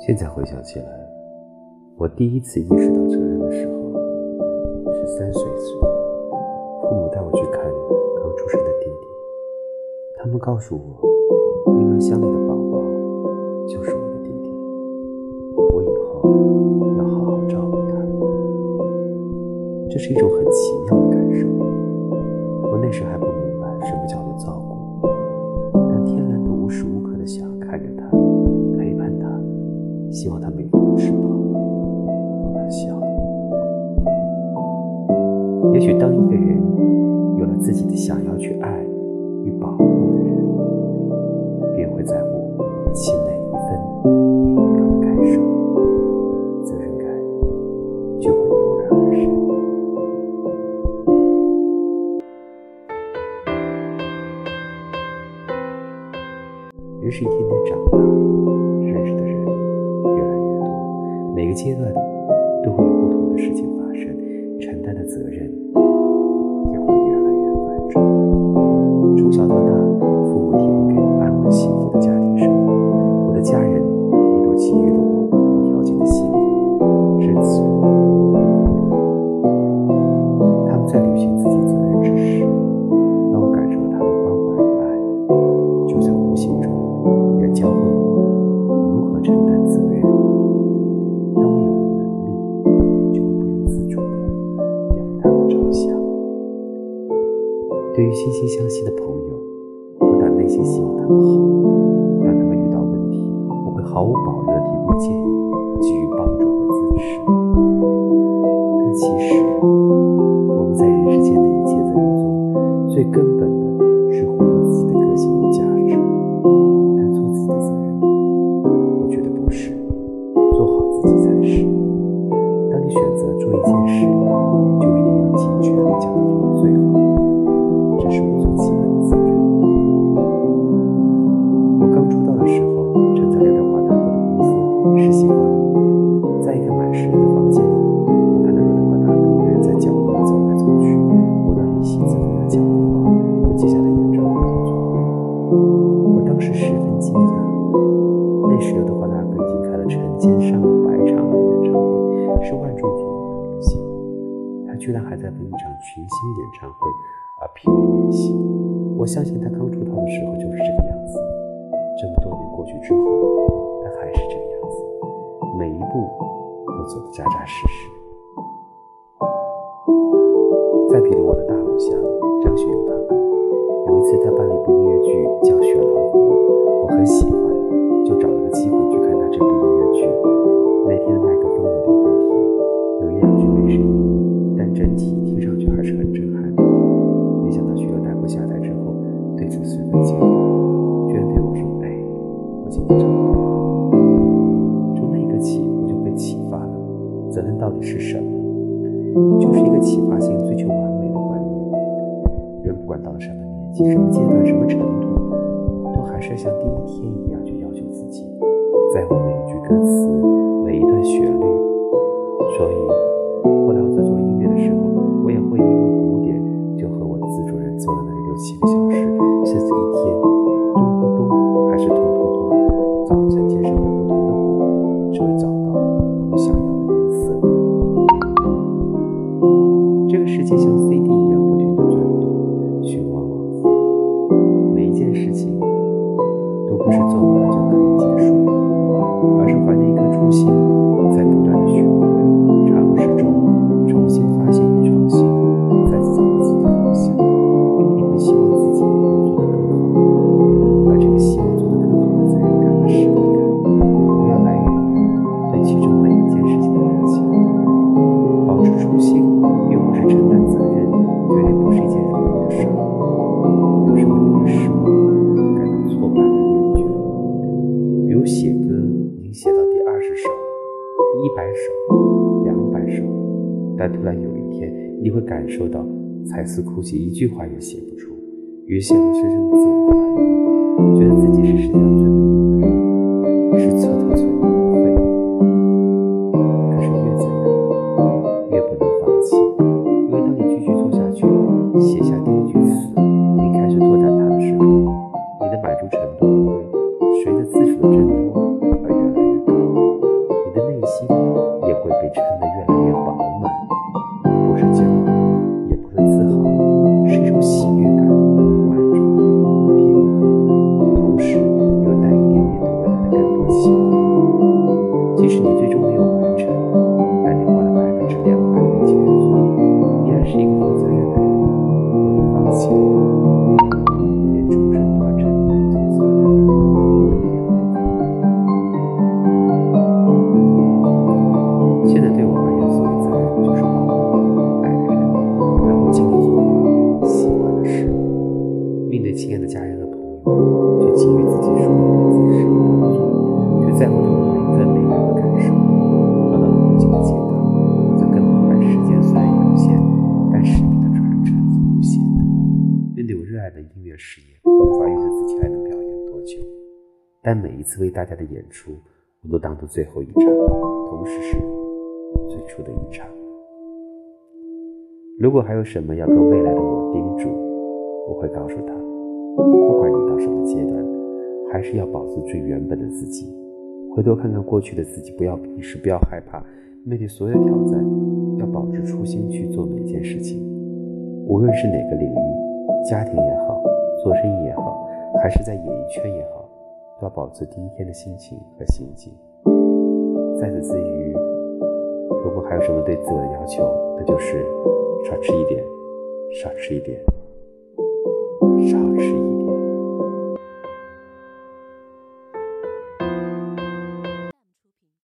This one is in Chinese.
现在回想起来，我第一次意识到责任的时候，是三岁时，父母带我去看刚出生的弟弟。他们告诉我，婴儿箱里的宝宝就是我的弟弟，我以后要好好照顾他。这是一种很奇妙的感觉。也许当一个人有了自己的想要去爱与保护的人，便会在乎其每一分每一秒的感受，责任感就会油然而生。人是一天天长大，认识的人越来越多。每个阶段心相惜的朋友，我打内心希望他们好。当他们遇到问题，我会毫无保留的提供建议，给予帮助和支持。但其实，我们在人世间的一切责任中，最根本是十分惊讶，那时刘德华大哥已经开了成千上百场的演唱会，是万众瞩目的明星，他居然还在为一场群星演唱会。而拼命练习，我相信他刚出道的时候就是这个样子。这么多年过去之后，他还是这个样子，每一步都走得扎扎实实。一个启发性、追求完美的观念。人不管到了什么年纪、什么阶段、什么程度，都还是要像第一天一样去要求自己，在乎每一句歌词、每一段旋律。所以，这写歌，你写到第二十首、一百首、两百首但突然有一天，你会感受到，才思枯竭，一句话也写不出，于陷入深深的自我怀疑。觉得自己是世界上最没用的人，是彻头彻尾的废物。可是越怎样，越不能放弃，因为当你继续做下去，写下第一句词，并开始拓展它的时候，你的满足的音乐事业，无法预测自己还能表演多久，但每一次为大家的演出，我都当做最后一场，同时是最初的一场。如果还有什么要跟未来的我叮嘱，我会告诉他：不管你到什么阶段，还是要保持最原本的自己。回头看看过去的自己，不要鄙视，不要害怕，面对所有挑战，要保持初心去做每件事情。无论是哪个领域，家庭也好，做生意也好，还是在演艺圈也好，都要保持第一天的心情和心境。在此之余，如果还有什么对自我的要求，那就是少吃一点，少吃一点，少吃一点。